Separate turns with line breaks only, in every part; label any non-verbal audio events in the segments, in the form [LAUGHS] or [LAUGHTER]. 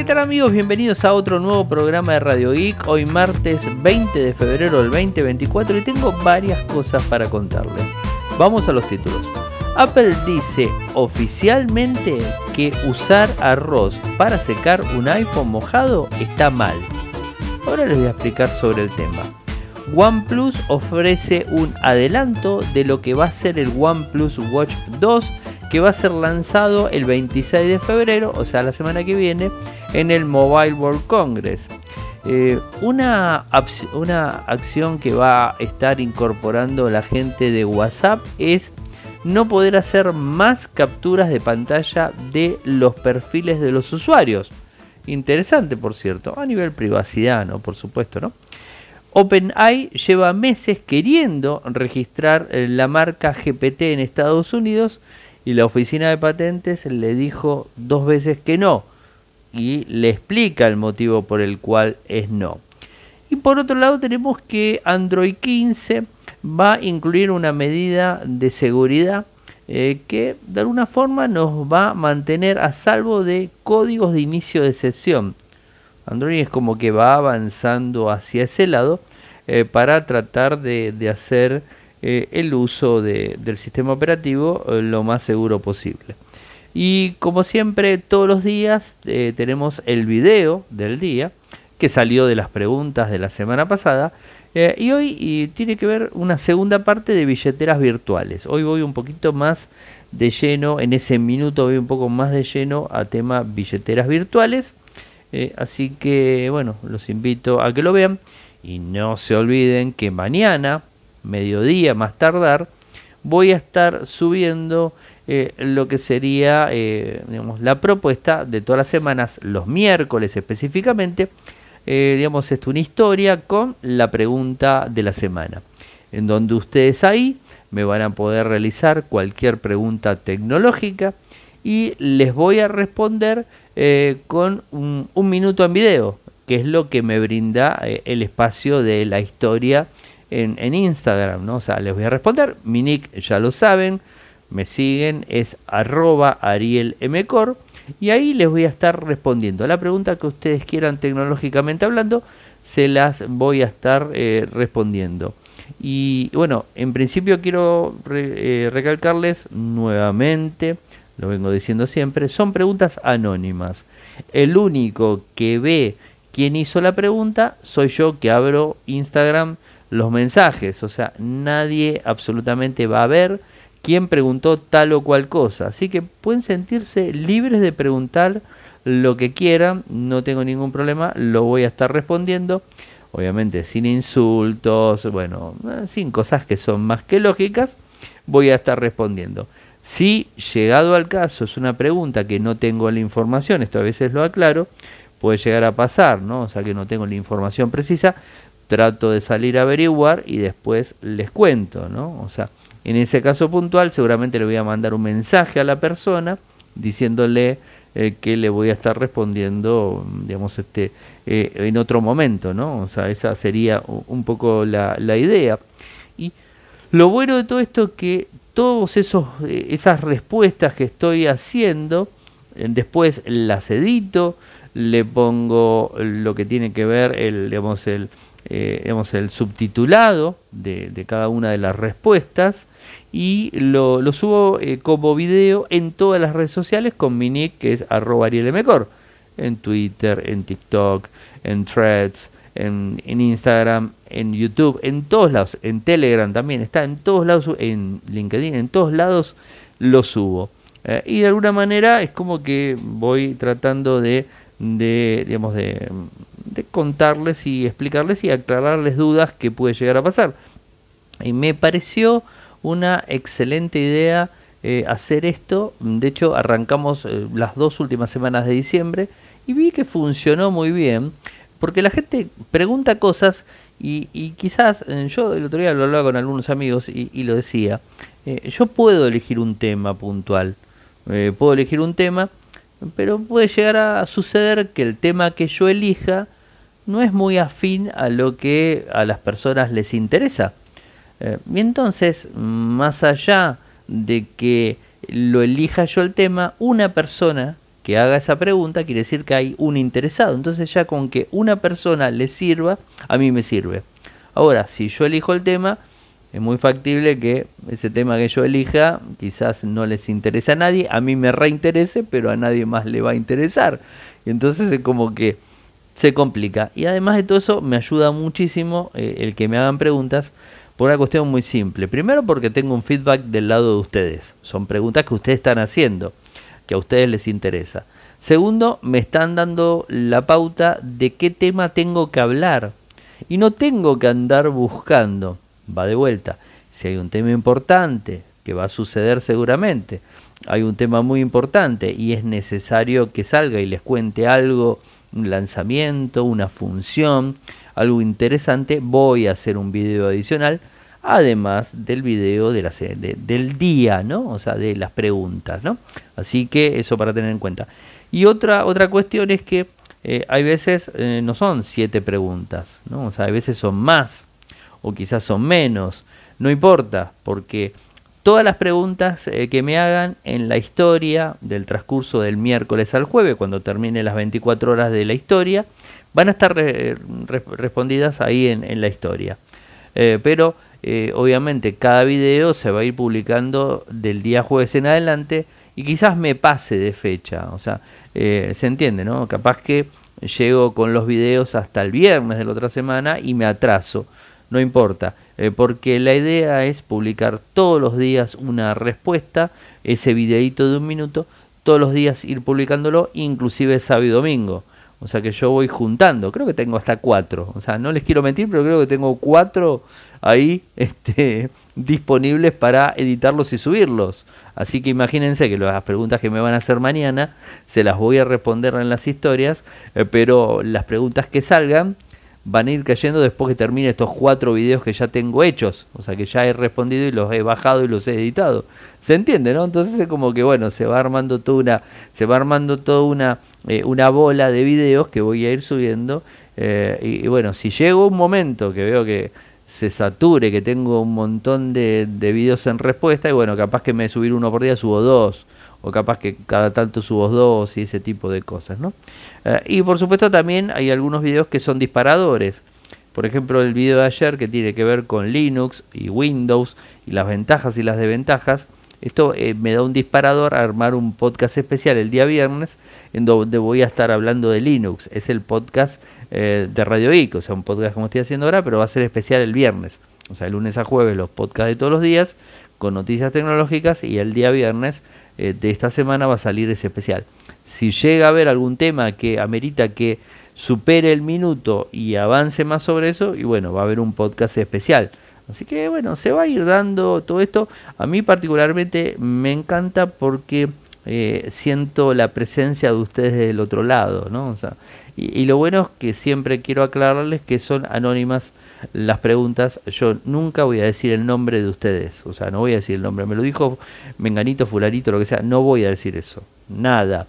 ¿qué tal amigos? Bienvenidos a otro nuevo programa de Radio Geek. Hoy martes 20 de febrero del 2024 y tengo varias cosas para contarles. Vamos a los títulos. Apple dice oficialmente que usar arroz para secar un iPhone mojado está mal. Ahora les voy a explicar sobre el tema. OnePlus ofrece un adelanto de lo que va a ser el OnePlus Watch 2 que va a ser lanzado el 26 de febrero, o sea, la semana que viene, en el Mobile World Congress. Eh, una, una acción que va a estar incorporando la gente de WhatsApp es no poder hacer más capturas de pantalla de los perfiles de los usuarios. Interesante, por cierto, a nivel privacidad, ¿no? Por supuesto, ¿no? OpenAI lleva meses queriendo registrar eh, la marca GPT en Estados Unidos y la oficina de patentes le dijo dos veces que no y le explica el motivo por el cual es no. Y por otro lado tenemos que Android 15 va a incluir una medida de seguridad eh, que de alguna forma nos va a mantener a salvo de códigos de inicio de sesión. Android es como que va avanzando hacia ese lado eh, para tratar de, hacer eh, el uso del sistema operativo lo más seguro posible. Y como siempre, todos los días tenemos el video del día que salió de las preguntas de la semana pasada eh, y hoy tiene que ver una segunda parte de billeteras virtuales. Hoy voy un poquito más de lleno, en ese minuto voy un poco más de lleno a tema billeteras virtuales. Eh, así que bueno, los invito a que lo vean. Y no se olviden que mañana, mediodía más tardar, voy a estar subiendo eh, lo que sería digamos, la propuesta de todas las semanas, los miércoles específicamente, eh, digamos, esto, una historia con la pregunta de la semana, en donde ustedes ahí me van a poder realizar cualquier pregunta tecnológica y les voy a responder eh, con un, minuto en video, que es lo que me brinda eh, el espacio de la historia en, Instagram, ¿no? O sea, les voy a responder, mi nick ya lo saben, me siguen, es arroba arielmcor y ahí les voy a estar respondiendo. A la pregunta que ustedes quieran tecnológicamente hablando, se las voy a estar eh, respondiendo. Y bueno, en principio quiero eh, recalcarles nuevamente, lo vengo diciendo siempre, son preguntas anónimas. El único que ve quién hizo la pregunta soy yo que abro Instagram los mensajes. O sea, nadie absolutamente va a ver quién preguntó tal o cual cosa. Así que pueden sentirse libres de preguntar lo que quieran, no tengo ningún problema, lo voy a estar respondiendo. Obviamente sin insultos, bueno, eh, sin cosas que son más que lógicas, voy a estar respondiendo. Si llegado al caso es una pregunta que no tengo la información, esto a veces lo aclaro, puede llegar a pasar, ¿no? O sea que no tengo la información precisa, trato de salir a averiguar y después les cuento, ¿no? O sea, en ese caso puntual seguramente le voy a mandar un mensaje a la persona diciéndole eh, que le voy a estar respondiendo, digamos, este, eh, en otro momento, ¿no? O sea, esa sería un poco la, idea. Y lo bueno de todo esto es que todas eh, esas respuestas que estoy haciendo, después las edito, le pongo lo que tiene que ver el, digamos, el, eh, el subtitulado de, cada una de las respuestas y lo, subo eh, como video en todas las redes sociales con mi nick que es arroba arielmcor en Twitter, en TikTok, en Threads, en, Instagram, en YouTube, en todos lados, en Telegram también está, en todos lados, en LinkedIn, en todos lados lo subo. Eh, y de alguna manera es como que voy tratando de, de digamos, de, de contarles y explicarles y aclararles dudas que puede llegar a pasar. Y me pareció una excelente idea eh, hacer esto. De hecho, arrancamos eh, las dos últimas semanas de diciembre y vi que funcionó muy bien. Porque la gente pregunta cosas y, quizás, eh, yo el otro día lo hablaba con algunos amigos y, y lo decía, yo puedo elegir un tema puntual, puedo elegir un tema, pero puede llegar a suceder que el tema que yo elija no es muy afín a lo que a las personas les interesa. Eh, y entonces, más allá de que lo elija yo el tema, una persona que haga esa pregunta, quiere decir que hay un interesado. Entonces ya con que una persona le sirva, a mí me sirve. Ahora, si yo elijo el tema, es muy factible que ese tema que yo elija quizás no les interese a nadie, a mí me reinterese, pero a nadie más le va a interesar. Y entonces es como que se complica. Y además de todo eso, me ayuda muchísimo eh, el que me hagan preguntas por una cuestión muy simple. Primero porque tengo un feedback del lado de ustedes. Son preguntas que ustedes están haciendo, que a ustedes les interesa. Segundo, me están dando la pauta de qué tema tengo que hablar. Y no tengo que andar buscando va de vuelta. Si hay un tema importante, que va a suceder seguramente, hay un tema muy importante y es necesario que salga y les cuente algo, un lanzamiento, una función, algo interesante, voy a hacer un video adicional, además del video de la, del día, ¿no? O sea, de las preguntas, ¿no? Así que eso para tener en cuenta. Y otra, otra cuestión es que eh, hay veces eh, no son siete preguntas, ¿no? O sea, hay veces son más o quizás son menos, no importa, porque todas las preguntas eh, que me hagan en la historia del transcurso del miércoles al jueves, cuando termine las 24 horas de la historia, van a estar respondidas ahí en, la historia. Eh, pero eh, obviamente cada video se va a ir publicando del día jueves en adelante y quizás me pase de fecha, o sea, se entiende, ¿no? Capaz que llego con los videos hasta el viernes de la otra semana y me atraso no importa, eh, porque la idea es publicar todos los días una respuesta, ese videito de un minuto, todos los días ir publicándolo, inclusive sábado y domingo. O sea que yo voy juntando, creo que tengo hasta cuatro. O sea, no les quiero mentir, pero creo que tengo cuatro ahí [LAUGHS] este, disponibles para editarlos y subirlos. Así que imagínense que las preguntas que me van a hacer mañana se las voy a responder en las historias, eh, pero las preguntas que salgan van a ir cayendo después que termine estos cuatro videos que ya tengo hechos. O sea, que ya he respondido y los he bajado y los he editado. ¿Se entiende, no? Entonces es como que, bueno, se va armando toda una, se va armando toda una, eh, una bola de videos que voy a ir subiendo. Eh, y, bueno, si llego un momento que veo que se sature, que tengo un montón de, de videos en respuesta, y bueno, capaz que me subir uno por día, subo dos o capaz que cada tanto subo dos y ese tipo de cosas, ¿no? Eh, y por supuesto también hay algunos videos que son disparadores. Por ejemplo, el video de ayer que tiene que ver con Linux y Windows y las ventajas y las desventajas. Esto eh, me da un disparador a armar un podcast especial el día viernes en donde voy a estar hablando de Linux. Es el podcast eh, de Radio IC, o sea, un podcast como estoy haciendo ahora, pero va a ser especial el viernes. O sea, el lunes a jueves los podcasts de todos los días con noticias tecnológicas y el día viernes eh, de esta semana va a salir ese especial. Si llega a haber algún tema que amerita que supere el minuto y avance más sobre eso, y bueno, va a haber un podcast especial. Así que bueno, se va a ir dando todo esto. A mí particularmente me encanta porque eh, siento la presencia de ustedes del otro lado, ¿no? O sea, y, lo bueno es que siempre quiero aclararles que son anónimas las preguntas. Yo nunca voy a decir el nombre de ustedes, o sea, no voy a decir el nombre. Me lo dijo Menganito, Fularito, lo que sea, no voy a decir eso, nada.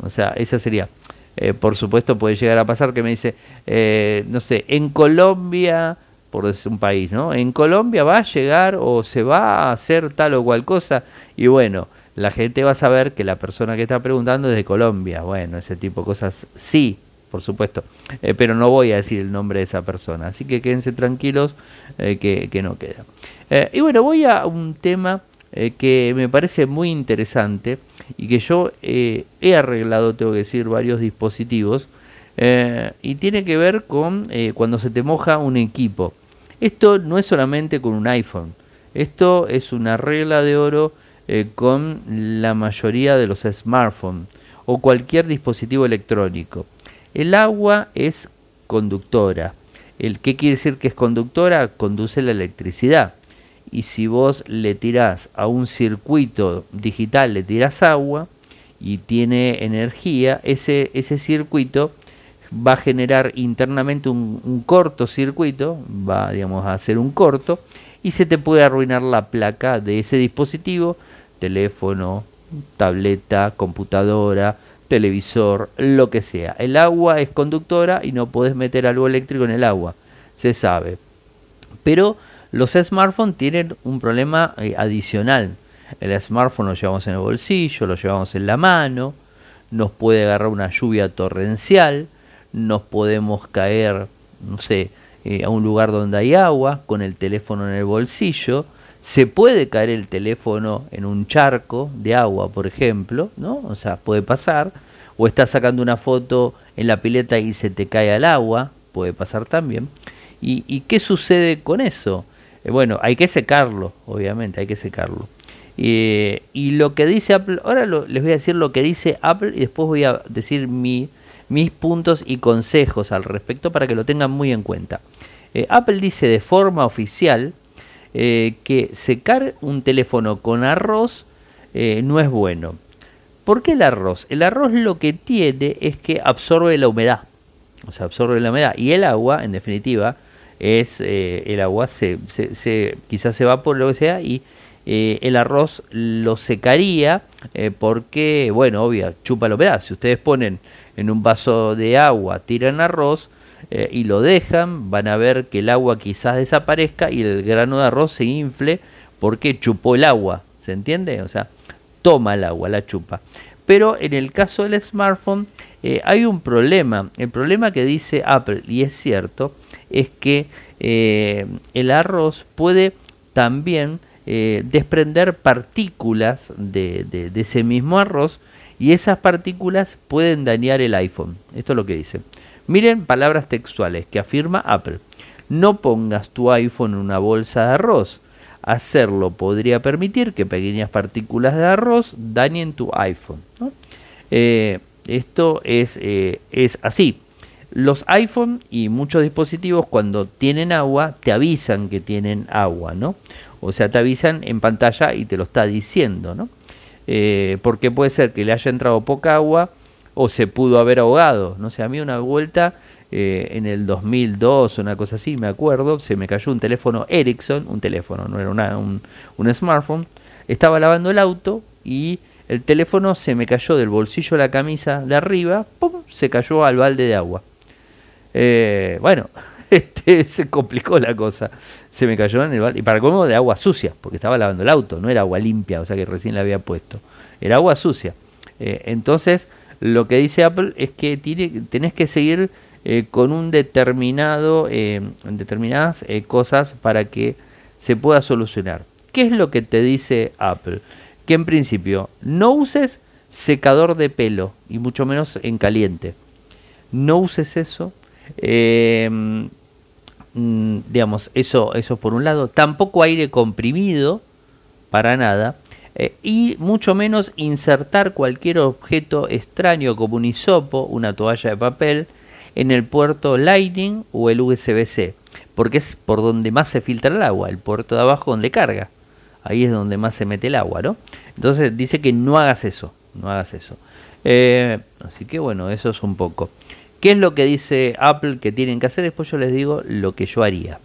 O sea, esa sería. Eh, por supuesto, puede llegar a pasar que me dice, eh, no sé, en Colombia, por decir un país, ¿no? En Colombia va a llegar o se va a hacer tal o cual cosa, y bueno la gente va a saber que la persona que está preguntando es de Colombia. Bueno, ese tipo de cosas sí, por supuesto, eh, pero no voy a decir el nombre de esa persona. Así que quédense tranquilos eh, que, no queda. Eh, y bueno, voy a un tema que me parece muy interesante y que yo he arreglado, tengo que decir, varios dispositivos y tiene que ver con cuando se te moja un equipo. Esto no es solamente con un iPhone, esto es una regla de oro con la mayoría de los smartphones o cualquier dispositivo electrónico. El agua es conductora. El, ¿Qué quiere decir que es conductora? Conduce la electricidad. Y si vos le tirás a un circuito digital, le tirás agua y tiene energía, ese, ese circuito va a generar internamente un, un cortocircuito, va digamos, a hacer un corto, y se te puede arruinar la placa de ese dispositivo, teléfono, tableta, computadora, televisor, lo que sea. El agua es conductora y no puedes meter algo eléctrico en el agua, se sabe. Pero los smartphones tienen un problema eh, adicional. El smartphone lo llevamos en el bolsillo, lo llevamos en la mano, nos puede agarrar una lluvia torrencial, nos podemos caer, no sé, eh, a un lugar donde hay agua con el teléfono en el bolsillo, se puede caer el teléfono en un charco de agua, por ejemplo, ¿no? O sea, puede pasar, o estás sacando una foto en la pileta y se te cae al agua, puede pasar también. ¿Y, qué sucede con eso? Eh, bueno, hay que secarlo, obviamente, hay que secarlo. Eh, y lo que dice Apple, ahora les voy a decir lo que dice Apple y después voy a decir mi, mis puntos y consejos al respecto para que lo tengan muy en cuenta. Eh, Apple dice de forma oficial que secar un teléfono con arroz no es bueno. ¿Por qué el arroz? El arroz lo que tiene es que absorbe la humedad. O sea, absorbe la humedad. Y el agua, en definitiva, es eh, el agua se, se, quizás se va por lo que sea y eh, el arroz lo secaría eh, porque, bueno, obvio, chupa la humedad. Si ustedes ponen en un vaso de agua, tiran arroz y lo dejan, van a ver que el agua quizás desaparezca y el grano de arroz se infle porque chupó el agua. ¿Se entiende? O sea, toma el agua, la chupa. Pero en el caso del smartphone eh, hay un problema. El problema que dice Apple, y es cierto, es que eh, el arroz puede también eh, desprender partículas de, de, ese mismo arroz y esas partículas pueden dañar el iPhone. Esto es lo que dice. Miren palabras textuales que afirma Apple. No pongas tu iPhone en una bolsa de arroz Hacerlo podría permitir que pequeñas partículas de arroz dañen tu iPhone. Eh, esto es, eh, es así. Los iPhone y muchos dispositivos cuando tienen agua te avisan que tienen agua, ¿no? O sea, te avisan en pantalla y te lo está diciendo, ¿no? Eh, porque puede ser que le haya entrado poca agua o se pudo haber ahogado. No sé, a mí una vuelta eh, en el 2002 una cosa así, me acuerdo, se me cayó un teléfono Ericsson, un teléfono, no era una, un, smartphone, estaba lavando el auto y el teléfono se me cayó del bolsillo de la camisa de arriba, ¡pum! se cayó al balde de agua. Eh, bueno, [LAUGHS] este, se complicó la cosa. Se me cayó en el balde. Y para cómo de agua sucia, porque estaba lavando el auto, no era agua limpia, o sea que recién la había puesto. Era agua sucia. Eh, entonces, lo que dice Apple es que tiene, tenés que seguir eh, con un determinado, eh, determinadas eh, cosas para que se pueda solucionar. ¿Qué es lo que te dice Apple? Que en principio no uses secador de pelo y mucho menos en caliente. No uses eso. Mm, digamos, eso, eso por un lado. Tampoco aire comprimido, para nada. Y mucho menos insertar cualquier objeto extraño como un hisopo, una toalla de papel, en el puerto Lightning o el USB-C, porque es por donde más se filtra el agua, el puerto de abajo donde carga. Ahí es donde más se mete el agua, ¿no? Entonces dice que no hagas eso, no hagas eso. Eh, así que bueno, eso es un poco. ¿Qué es lo que dice Apple que tienen que hacer? Después yo les digo lo que yo haría.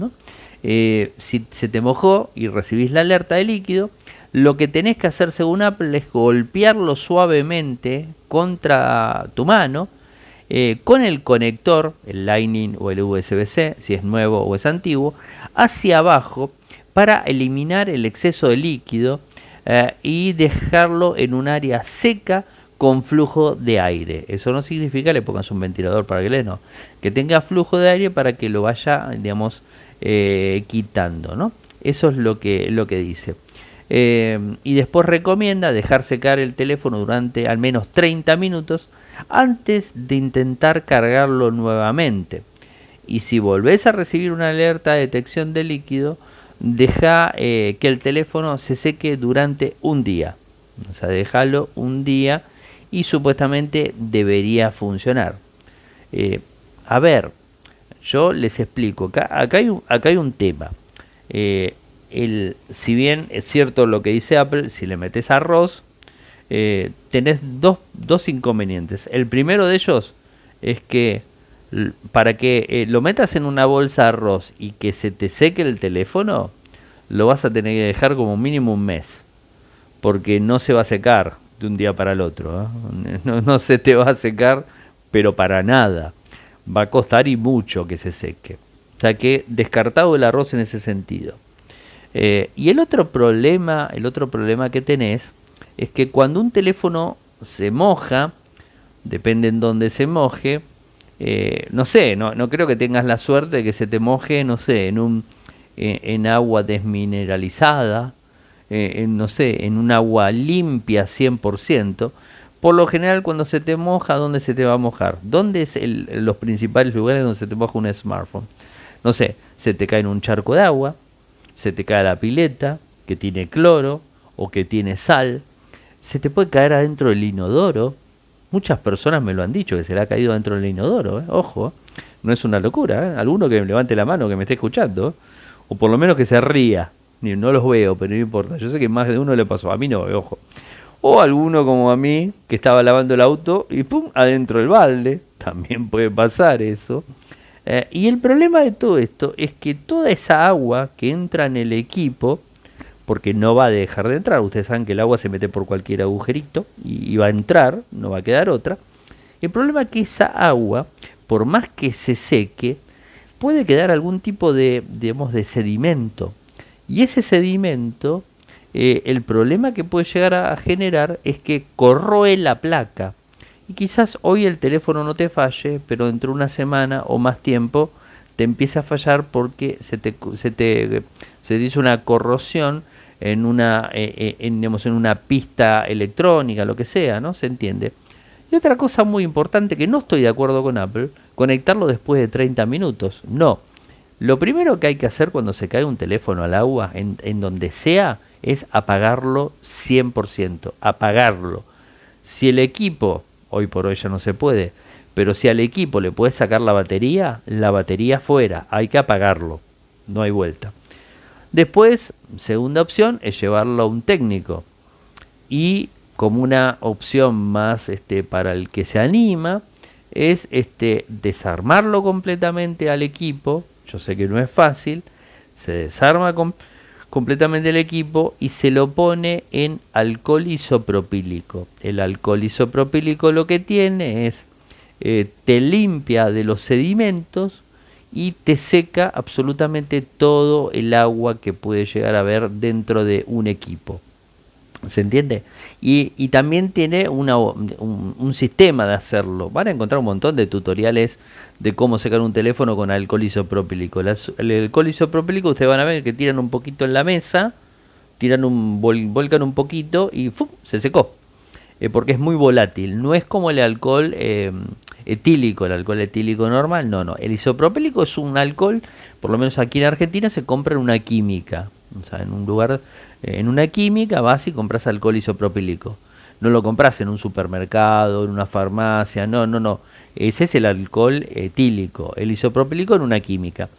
Eh, si se te mojó y recibís la alerta de líquido, lo que tenés que hacer según Apple es golpearlo suavemente contra tu mano eh, con el conector, el Lightning o el USB-C, si es nuevo o es antiguo, hacia abajo para eliminar el exceso de líquido eh, y dejarlo en un área seca con flujo de aire. Eso no significa le pongas un ventilador para que le no, que tenga flujo de aire para que lo vaya, digamos, eh, quitando, ¿no? Eso es lo que, lo que dice. Y después recomienda dejar secar el teléfono durante al menos 30 minutos antes de intentar cargarlo nuevamente. Y si volvés a recibir una alerta de detección de líquido, deja eh, que el teléfono se seque durante un día. O sea, déjalo un día y supuestamente debería funcionar. Eh, a ver, yo les explico. Acá, acá, hay, acá hay un tema. Eh, el, si bien es cierto lo que dice Apple, si le metes arroz, eh, tenés dos, dos, inconvenientes. El primero de ellos es que para que eh, lo metas en una bolsa de arroz y que se te seque el teléfono, lo vas a tener que dejar como mínimo un mes. Porque no se va a secar de un día para el otro. ¿eh? [LAUGHS] No, no se te va a secar, pero para nada. Va a costar y mucho que se seque. O sea que descartado el arroz en ese sentido. Y el otro problema, el otro problema que tenés es que cuando un teléfono se moja, depende en dónde se moje. Eh, no sé, no, no creo que tengas la suerte de que se te moje, no sé, en un en agua desmineralizada, en, no sé, en un agua limpia 100%. Por lo general, cuando se te moja, ¿dónde se te va a mojar? ¿Dónde es los principales lugares donde se te moja un smartphone? No sé, se te cae en un charco de agua, se te cae la pileta, que tiene cloro o que tiene sal, se te puede caer adentro del inodoro. Muchas personas me lo han dicho, que se le ha caído adentro del inodoro, ¿eh? ojo, no es una locura. ¿eh? Alguno que me levante la mano, que me esté escuchando, o por lo menos que se ría. No los veo, pero no importa. Yo sé que más de uno le pasó, a mí no, ojo. O alguno como a mí, que estaba lavando el auto y ¡pum! adentro del balde. [LAUGHS] También puede pasar eso. Eh, y el problema de todo esto es que toda esa agua que entra en el equipo, porque no va a dejar de entrar, ustedes saben que el agua se mete por cualquier agujerito y, va a entrar, no va a quedar otra. El problema es que esa agua, por más que se seque, puede quedar algún tipo de, digamos, de sedimento. Y ese sedimento, eh, el problema que puede llegar a generar es que corroe la placa y quizás hoy el teléfono no te falle, pero dentro de una semana o más tiempo te empieza a fallar porque se te, se te, se dice una corrosión en una, eh, eh, en, digamos, en una pista electrónica, lo que sea, ¿no? Se entiende. Y otra cosa muy importante que no estoy de acuerdo con Apple, conectarlo después de 30 minutos. No. Lo primero que hay que hacer cuando se cae un teléfono al agua, en, en donde sea, es apagarlo 100%. Apagarlo. Si el equipo hoy por hoy ya no se puede. Pero si al equipo le puedes sacar la batería, la batería fuera, hay que apagarlo, no hay vuelta. Después, segunda opción es llevarlo a un técnico. Y como una opción más este, para el que se anima, es este, desarmarlo completamente al equipo. Yo sé que no es fácil, se desarma completamente completamente el equipo y se lo pone en alcohol isopropílico. El alcohol isopropílico lo que tiene es, eh, te limpia de los sedimentos y te seca absolutamente todo el agua que puede llegar a haber dentro de un equipo. ¿Se entiende? Y, también tiene una, un, sistema de hacerlo. Van a encontrar un montón de tutoriales de cómo secar un teléfono con alcohol isopropílico. El, alcohol isopropílico ustedes van a ver que tiran un poquito en la mesa, tiran un volcan un poquito y se secó. Eh, porque es muy volátil. No es como el alcohol eh, etílico, el alcohol etílico normal. No, no. El isopropílico es un alcohol, por lo menos aquí en Argentina se compra en una química. O sea, en un lugar en una química vas y compras alcohol isopropílico. No lo compras en un supermercado, en una farmacia, no, no, no. Ese es el alcohol etílico, el isopropílico en una química.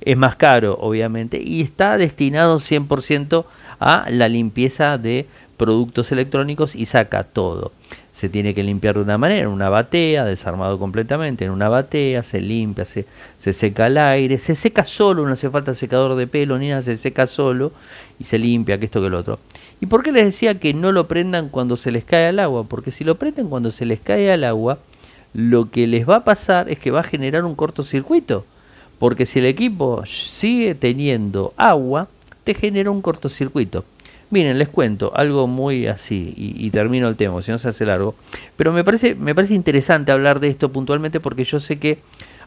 Es más caro, obviamente, y está destinado 100% a la limpieza de productos electrónicos y saca todo se tiene que limpiar de una manera, en una batea, desarmado completamente, en una batea, se limpia, se, se seca al aire, se seca solo, no hace falta secador de pelo ni nada, se seca solo y se limpia, que esto que lo otro. ¿Y por qué les decía que no lo prendan cuando se les cae al agua? Porque si lo prenden cuando se les cae al agua, lo que les va a pasar es que va a generar un cortocircuito. Porque si el equipo sigue teniendo agua, te genera un cortocircuito. Miren, les cuento algo muy así y, termino el tema, si no se hace largo. Pero me parece, me parece interesante hablar de esto puntualmente porque yo sé que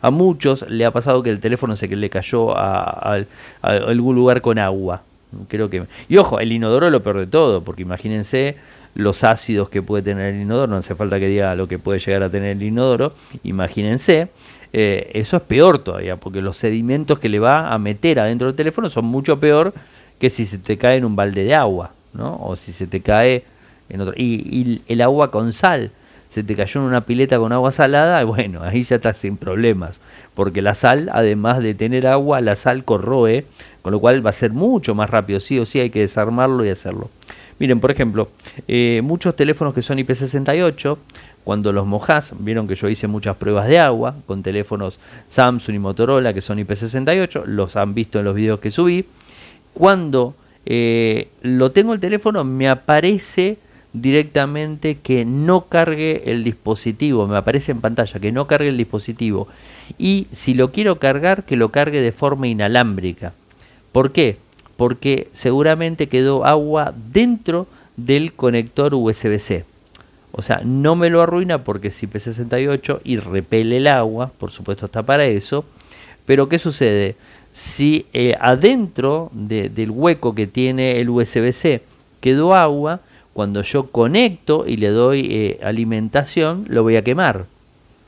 a muchos le ha pasado que el teléfono se le cayó a, algún lugar con agua. Creo que. Y ojo, el inodoro lo peor de todo, porque imagínense los ácidos que puede tener el inodoro, no hace falta que diga lo que puede llegar a tener el inodoro, imagínense, eh, eso es peor todavía, porque los sedimentos que le va a meter adentro del teléfono son mucho peor que si se te cae en un balde de agua, ¿no? O si se te cae en otro. Y, el agua con sal, se te cayó en una pileta con agua salada, [LAUGHS] bueno, ahí ya estás sin problemas. Porque la sal, además de tener agua, la sal corroe, con lo cual va a ser mucho más rápido. Sí o sí hay que desarmarlo y hacerlo. Miren, por ejemplo, eh, muchos teléfonos que son IP68, cuando los mojás, vieron que yo hice muchas pruebas de agua con teléfonos Samsung y Motorola que son IP68, los han visto en los videos que subí cuando eh, lo tengo el teléfono me aparece directamente que no cargue el dispositivo, me aparece en pantalla que no cargue el dispositivo y si lo quiero cargar que lo cargue de forma inalámbrica. ¿Por qué? Porque seguramente quedó agua dentro del conector USB-C. O sea, no me lo arruina porque es IP68 y repele el agua, por supuesto está para eso. Pero ¿qué sucede? Si eh, adentro del hueco que tiene el USB-C quedó agua, cuando yo conecto y le doy eh, alimentación, lo voy a quemar.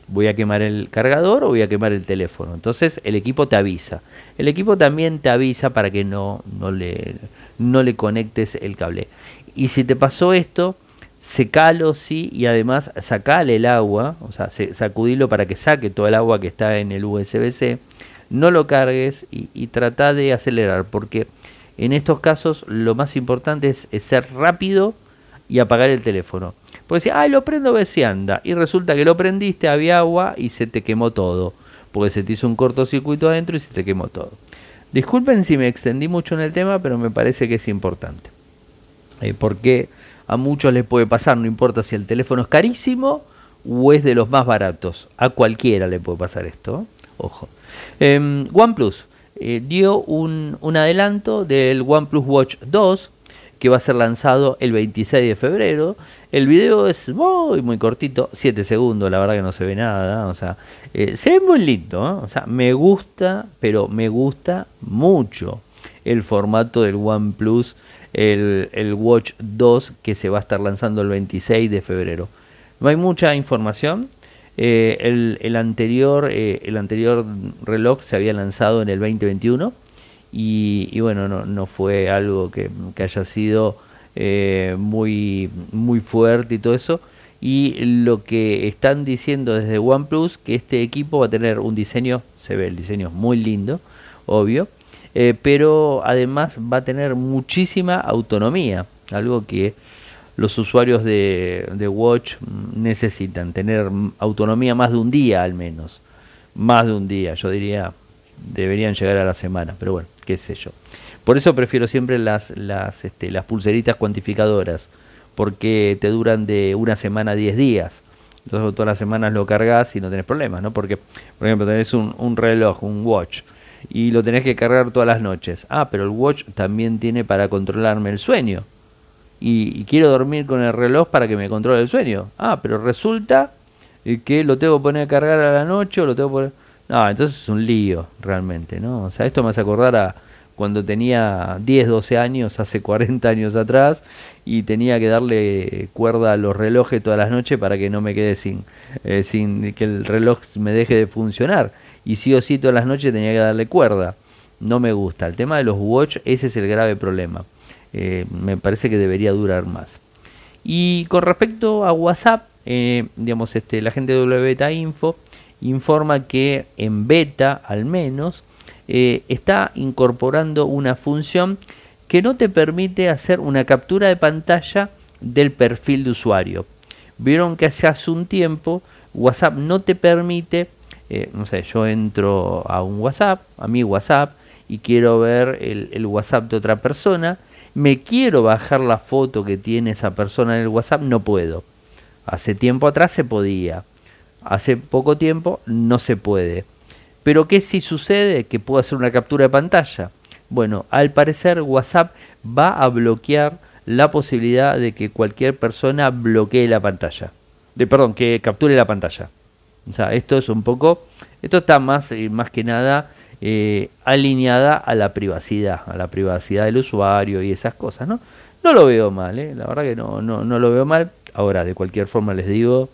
Voy a quemar el cargador o voy a quemar el teléfono. Entonces el equipo te avisa. El equipo también te avisa para que no, no, le, no le conectes el cable. Y si te pasó esto, secalo, sí, y además sacale el agua, o sea, sacudilo para que saque todo el agua que está en el USB-C. No lo cargues y, trata de acelerar, porque en estos casos lo más importante es ser rápido y apagar el teléfono. Porque si, ay, lo prendo a ver si anda. Y resulta que lo prendiste, había agua y se te quemó todo. Porque se te hizo un cortocircuito adentro y se te quemó todo. Disculpen si me extendí mucho en el tema, pero me parece que es importante. Eh, porque a muchos les puede pasar, no importa si el teléfono es carísimo o es de los más baratos. A cualquiera le puede pasar esto. Ojo. Em, OnePlus eh, dio un, adelanto del OnePlus Watch 2 que va a ser lanzado el 26 de febrero. El video es muy, muy cortito, 7 segundos, la verdad que no se ve nada. O sea, eh, se ve muy lindo, o sea, me gusta, pero me gusta mucho el formato del OnePlus, el, el Watch 2 que se va a estar lanzando el 26 de febrero. No hay mucha información. Eh, el, el, anterior, eh, el anterior reloj se había lanzado en el 2021 y, bueno, no, no, fue algo que, haya sido eh, muy, muy fuerte y todo eso. Y lo que están diciendo desde OnePlus, que este equipo va a tener un diseño, se ve el diseño muy lindo, obvio, eh, pero además va a tener muchísima autonomía, algo que los usuarios de, de Watch necesitan, tener autonomía más de un día al menos, más de un día, yo diría deberían llegar a la semana, pero bueno, qué sé yo. Por eso prefiero siempre las, las, este, las pulseritas cuantificadoras, porque te duran de una semana a 10 días. Entonces todas las semanas lo cargas y no tenés problemas, ¿no? Porque, por ejemplo, tenés un, un reloj, un watch, y lo tenés que cargar todas las noches. Ah, pero el watch también tiene para controlarme el sueño. Y, y, quiero dormir con el reloj para que me controle el sueño. Ah, pero resulta que lo tengo que poner a cargar a la noche o lo tengo que poner... No, entonces es un lío realmente, ¿no? O sea, esto me hace acordar a cuando tenía 10, 12 años, hace 40 años atrás, y tenía que darle cuerda a los relojes todas las noches para que no me quede sin, eh, sin que el reloj me deje de funcionar. Y sí o sí todas las noches tenía que darle cuerda. No me gusta. El tema de los watch, ese es el grave problema. Eh, me parece que debería durar más. Y con respecto a WhatsApp, eh, digamos, este, la gente de Info informa que en beta al menos eh, está incorporando una función que no te permite hacer una captura de pantalla del perfil de usuario. Vieron que hace un tiempo WhatsApp no te permite, no sé, yo entro a un WhatsApp, a mi WhatsApp, y quiero ver el WhatsApp de otra persona, me quiero bajar la foto que tiene esa persona en el WhatsApp, no puedo. Hace tiempo atrás se podía hace poco tiempo no se puede. Pero ¿qué si sucede? Que puedo hacer una captura de pantalla. Bueno, al parecer WhatsApp va a bloquear la posibilidad de que cualquier persona bloquee la pantalla. De, perdón, que capture la pantalla. O sea, esto es un poco, esto está más, eh, más que nada eh, alineada a la privacidad, a la privacidad del usuario y esas cosas, ¿no? No lo veo mal, ¿eh? la verdad que no, no, no lo veo mal. Ahora, de cualquier forma les digo,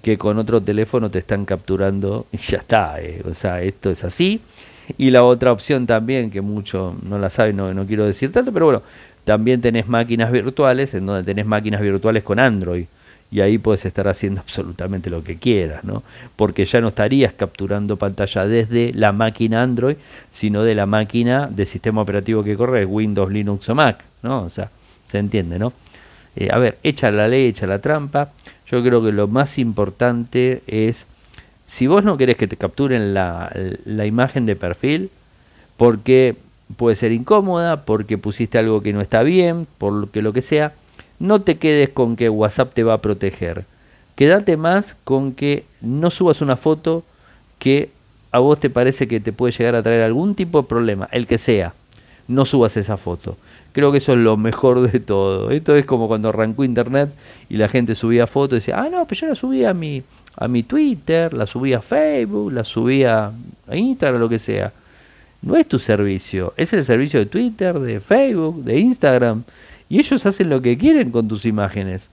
que con otro teléfono te están capturando y ya está. Eh. O sea, esto es así. Y la otra opción también, que mucho no la saben, no, no quiero decir tanto, pero bueno, también tenés máquinas virtuales, en donde tenés máquinas virtuales con Android. Y ahí puedes estar haciendo absolutamente lo que quieras, ¿no? Porque ya no estarías capturando pantalla desde la máquina Android, sino de la máquina de sistema operativo que corre, Windows, Linux o Mac, ¿no? O sea, se entiende, ¿no? Eh, a ver, echa la ley, echa la trampa. Yo creo que lo más importante es, si vos no querés que te capturen la, imagen de perfil, porque puede ser incómoda, porque pusiste algo que no está bien, por lo que lo que sea, no te quedes con que WhatsApp te va a proteger. Quédate más con que no subas una foto que a vos te parece que te puede llegar a traer algún tipo de problema, el que sea. No subas esa foto. Creo que eso es lo mejor de todo. Esto es como cuando arrancó Internet y la gente subía fotos y decía, ah, no, pero yo la subí a mi, a mi Twitter, la subí a Facebook, la subí a Instagram, lo que sea. No es tu servicio, es el servicio de Twitter, de Facebook, de Instagram. Y ellos hacen lo que quieren con tus imágenes.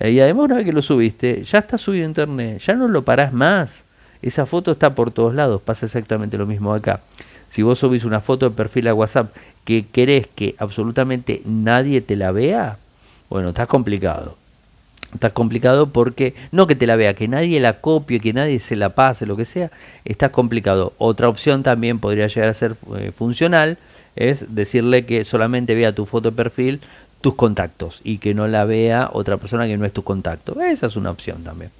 Eh, y además una vez que lo subiste, ya está subido a internet, ya no lo parás más. Esa foto está por todos lados, pasa exactamente lo mismo acá. Si vos subís una foto de perfil a WhatsApp que querés que absolutamente nadie te la vea, bueno, está complicado. Está complicado porque, no que te la vea, que nadie la copie, que nadie se la pase, lo que sea, está complicado. Otra opción también podría llegar a ser eh, funcional, es decirle que solamente vea tu foto de perfil tus contactos y que no la vea otra persona que no es tu contacto. Esa es una opción también.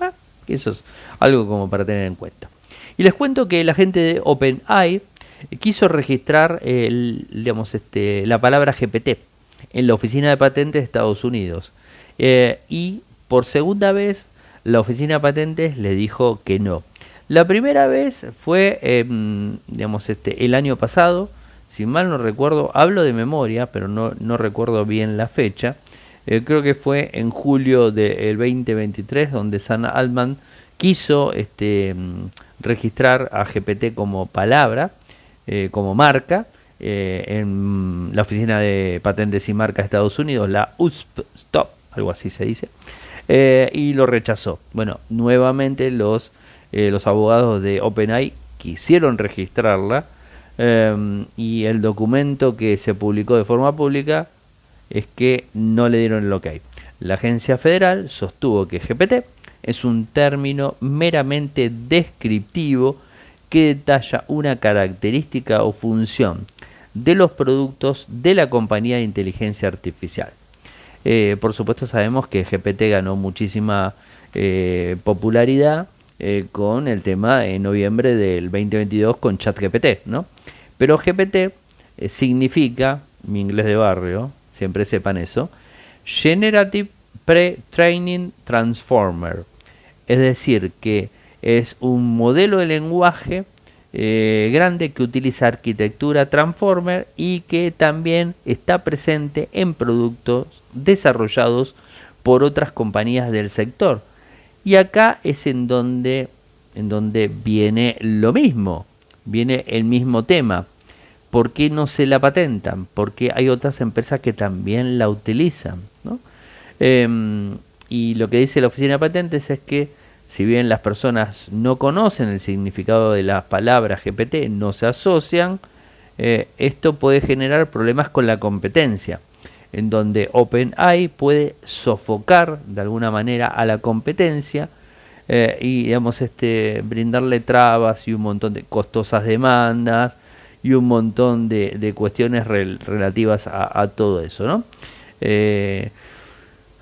Eso es algo como para tener en cuenta. Y les cuento que la gente de OpenAI quiso registrar el, digamos, este, la palabra GPT en la oficina de patentes de Estados Unidos. Eh, y por segunda vez la oficina de patentes le dijo que no. La primera vez fue em, digamos, este, el año pasado, si mal no recuerdo, hablo de memoria, pero no, no recuerdo bien la fecha. Eh, creo que fue en julio del 2023, donde San Altman quiso este, em, registrar a GPT como palabra eh, como marca eh, en la Oficina de Patentes y Marcas de Estados Unidos, la USP algo así se dice, y lo rechazó. Bueno, nuevamente los, los abogados de OpenAI quisieron registrarla y el documento que se publicó de forma pública es que no le dieron el ok. La agencia federal sostuvo que GPT es un término meramente descriptivo que detalla una característica o función de los productos de la compañía de inteligencia artificial. Eh, por supuesto sabemos que GPT ganó muchísima eh, popularidad eh, con el tema en noviembre del 2022 con ChatGPT, ¿no? Pero GPT significa, mi inglés de barrio, siempre sepan eso, Generative Pre-Training Transformer. Es decir, que es un modelo de lenguaje eh, grande que utiliza arquitectura Transformer y que también está presente en productos desarrollados por otras compañías del sector. Y acá es en donde, en donde viene lo mismo, viene el mismo tema. ¿Por qué no se la patentan? Porque hay otras empresas que también la utilizan. Em, y lo que dice la oficina de patentes es que si bien las personas no conocen el significado de las palabras GPT, no se asocian, eh, esto puede generar problemas con la competencia, en donde OpenAI puede sofocar de alguna manera a la competencia eh, y digamos este brindarle trabas y un montón de costosas demandas y un montón de, cuestiones relativas a, todo eso, ¿no? Eh,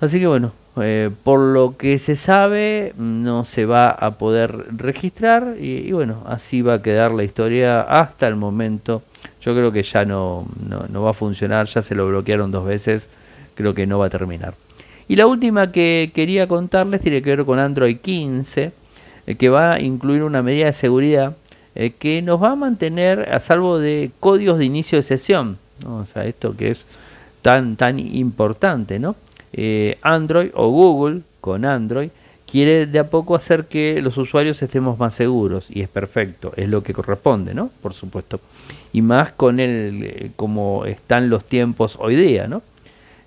así que bueno, eh, por lo que se sabe, no se va a poder registrar y, bueno, así va a quedar la historia hasta el momento. Yo creo que ya no, no, va a funcionar, ya se lo bloquearon dos veces, creo que no va a terminar. Y la última que quería contarles tiene que ver con Android 15, eh, que va a incluir una medida de seguridad eh, que nos va a mantener a salvo de códigos de inicio de sesión. O sea, esto que es tan, tan importante, ¿no? Eh, Android o Google con Android quiere de a poco hacer que los usuarios estemos más seguros y es perfecto, es lo que corresponde, ¿no? Por supuesto. Y más con el eh, como están los tiempos hoy día, ¿no?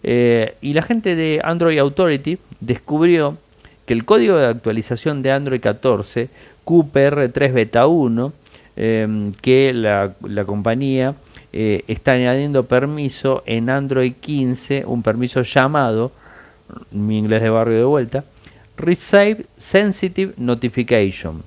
Eh, y la gente de Android Authority descubrió que el código de actualización de Android 14 QPR3 Beta 1 que la, la compañía eh, está añadiendo permiso en Android 15, un permiso llamado, mi inglés de barrio de vuelta, Receive Sensitive Notification,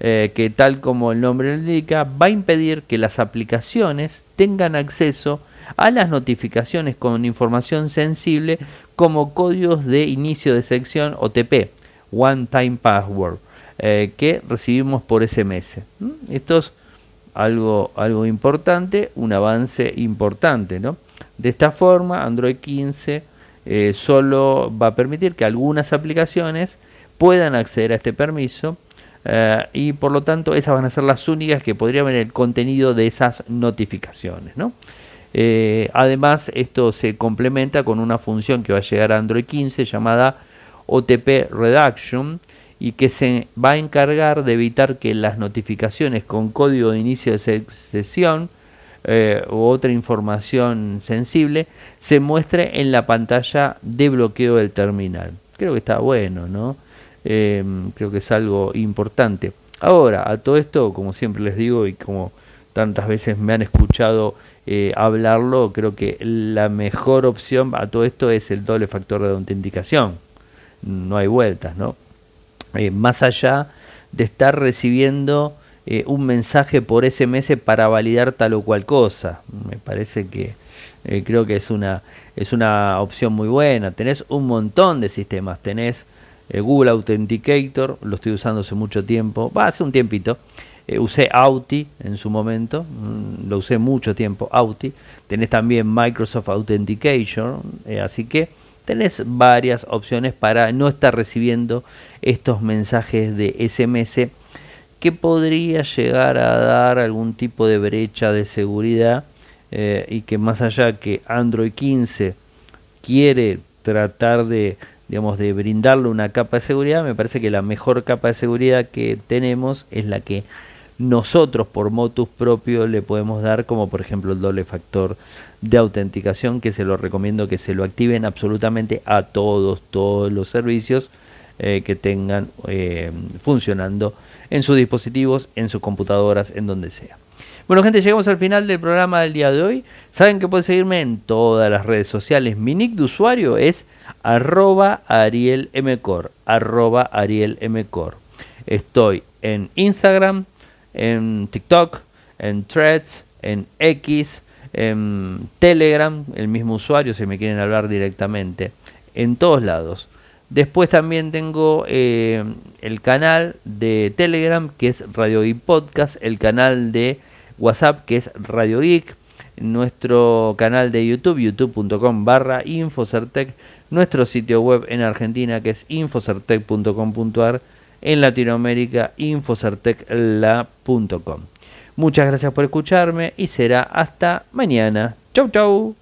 eh, que tal como el nombre lo indica, va a impedir que las aplicaciones tengan acceso a las notificaciones con información sensible como códigos de inicio de sección OTP, One Time Password, eh, que recibimos por SMS. ¿Mm? Estos algo, algo importante, un avance importante. ¿no? De esta forma, Android 15 eh, solo va a permitir que algunas aplicaciones puedan acceder a este permiso eh, y por lo tanto esas van a ser las únicas que podrían ver el contenido de esas notificaciones. ¿no? Eh, además, esto se complementa con una función que va a llegar a Android 15 llamada OTP Reduction y que se va a encargar de evitar que las notificaciones con código de inicio de sesión eh, u otra información sensible se muestre en la pantalla de bloqueo del terminal. Creo que está bueno, ¿no? Eh, creo que es algo importante. Ahora, a todo esto, como siempre les digo y como tantas veces me han escuchado eh, hablarlo, creo que la mejor opción a todo esto es el doble factor de autenticación. No hay vueltas, ¿no? Eh, más allá de estar recibiendo eh, un mensaje por SMS para validar tal o cual cosa. Me parece que creo que es una, es una opción muy buena. Tenés un montón de sistemas. Tenés Google Authenticator, lo estoy usando hace mucho tiempo, va hace un tiempito. usé Auti en su momento, mm, lo usé mucho tiempo, Auti. Tenés también Microsoft Authentication, así que tenés varias opciones para no estar recibiendo estos mensajes de SMS que podría llegar a dar algún tipo de brecha de seguridad eh, y que más allá que Android 15 quiere tratar de digamos de brindarle una capa de seguridad me parece que la mejor capa de seguridad que tenemos es la que nosotros por motus propio le podemos dar como por ejemplo el doble factor de autenticación que se lo recomiendo que se lo activen absolutamente a todos, todos los servicios eh, que tengan eh, funcionando en sus dispositivos, en sus computadoras, en donde sea. Bueno gente, llegamos al final del programa del día de hoy. Saben que pueden seguirme en todas las redes sociales. Mi nick de usuario es arroba arielmcor, arroba arielmcor. Estoy en Instagram, en TikTok, en Threads, en X, en Telegram, el mismo usuario si me quieren hablar directamente, en todos lados. Después también tengo eh, el canal de Telegram que es Radio Geek Podcast, el canal de WhatsApp que es Radio Geek, nuestro canal de YouTube, youtube.com barra Infocertec, nuestro sitio web en Argentina que es infocertec.com.ar, en Latinoamérica infocertecla.com. Muchas gracias por escucharme y será hasta mañana. Chau chau.